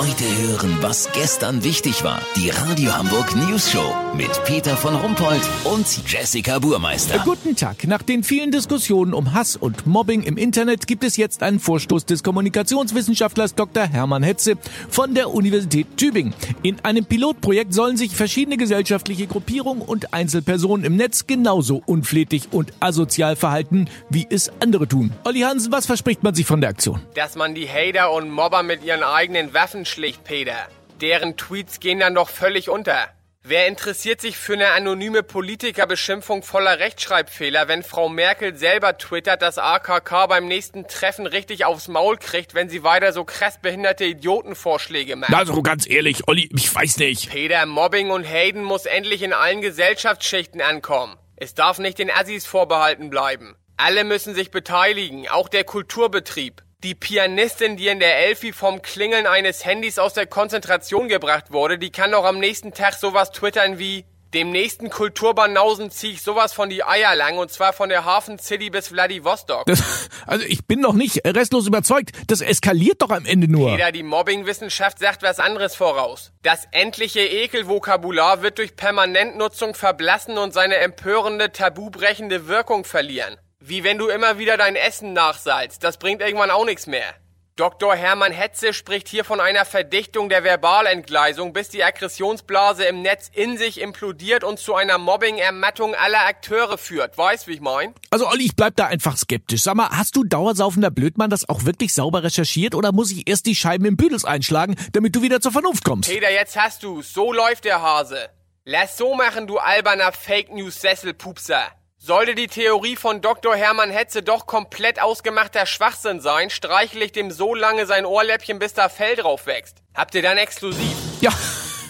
Heute hören, was gestern wichtig war. Die Radio Hamburg News Show mit Peter von Rumpold und Jessica Burmeister. Guten Tag. Nach den vielen Diskussionen um Hass und Mobbing im Internet gibt es jetzt einen Vorstoß des Kommunikationswissenschaftlers Dr. Hermann Hetze von der Universität Tübingen. In einem Pilotprojekt sollen sich verschiedene gesellschaftliche Gruppierungen und Einzelpersonen im Netz genauso unflätig und asozial verhalten, wie es andere tun. Olli Hansen, was verspricht man sich von der Aktion? Dass man die Hater und Mobber mit ihren eigenen Waffen schlicht, Peter. Deren Tweets gehen dann doch völlig unter. Wer interessiert sich für eine anonyme Politikerbeschimpfung voller Rechtschreibfehler, wenn Frau Merkel selber twittert, dass AKK beim nächsten Treffen richtig aufs Maul kriegt, wenn sie weiter so krass behinderte Idiotenvorschläge macht? Also ganz ehrlich, Olli, ich weiß nicht. Peter, Mobbing und Hayden muss endlich in allen Gesellschaftsschichten ankommen. Es darf nicht den Assis vorbehalten bleiben. Alle müssen sich beteiligen, auch der Kulturbetrieb. Die Pianistin, die in der Elfi vom Klingeln eines Handys aus der Konzentration gebracht wurde, die kann doch am nächsten Tag sowas twittern wie dem nächsten Kulturbanausen zieh ich sowas von die Eier lang und zwar von der Hafen City bis Vladivostok. Das, also ich bin noch nicht restlos überzeugt. Das eskaliert doch am Ende nur. Peter, die Mobbingwissenschaft sagt was anderes voraus. Das endliche Ekelvokabular wird durch Permanentnutzung verblassen und seine empörende, tabubrechende Wirkung verlieren. Wie wenn du immer wieder dein Essen nachsalzt. Das bringt irgendwann auch nichts mehr. Dr. Hermann Hetze spricht hier von einer Verdichtung der Verbalentgleisung, bis die Aggressionsblase im Netz in sich implodiert und zu einer Mobbing-Ermattung aller Akteure führt. Weißt, wie ich mein? Also Olli, ich bleib da einfach skeptisch. Sag mal, hast du dauersaufender Blödmann das auch wirklich sauber recherchiert oder muss ich erst die Scheiben im Büdels einschlagen, damit du wieder zur Vernunft kommst? Peter, jetzt hast du's. So läuft der Hase. Lass so machen, du alberner Fake News Sesselpupser. Sollte die Theorie von Dr. Hermann Hetze doch komplett ausgemachter Schwachsinn sein, streichle ich dem so lange sein Ohrläppchen, bis da Fell drauf wächst. Habt ihr dann exklusiv? Ja,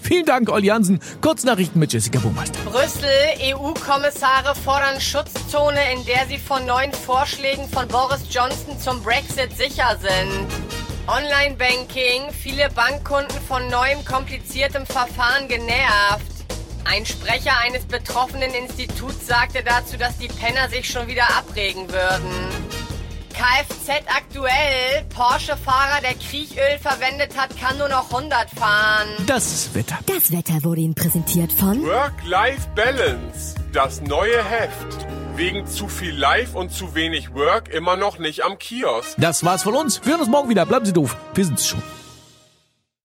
vielen Dank, Olli Hansen. Kurznachrichten mit Jessica Buhmeister. Brüssel, EU-Kommissare fordern Schutzzone, in der sie von neuen Vorschlägen von Boris Johnson zum Brexit sicher sind. Online-Banking, viele Bankkunden von neuem kompliziertem Verfahren genervt. Ein Sprecher eines betroffenen Instituts sagte dazu, dass die Penner sich schon wieder abregen würden. Kfz aktuell. Porsche-Fahrer, der Kriechöl verwendet hat, kann nur noch 100 fahren. Das Wetter. Das Wetter wurde Ihnen präsentiert von Work-Life-Balance. Das neue Heft. Wegen zu viel Live und zu wenig Work immer noch nicht am Kiosk. Das war's von uns. Wir hören uns morgen wieder. Bleiben Sie doof. Wir sind's schon.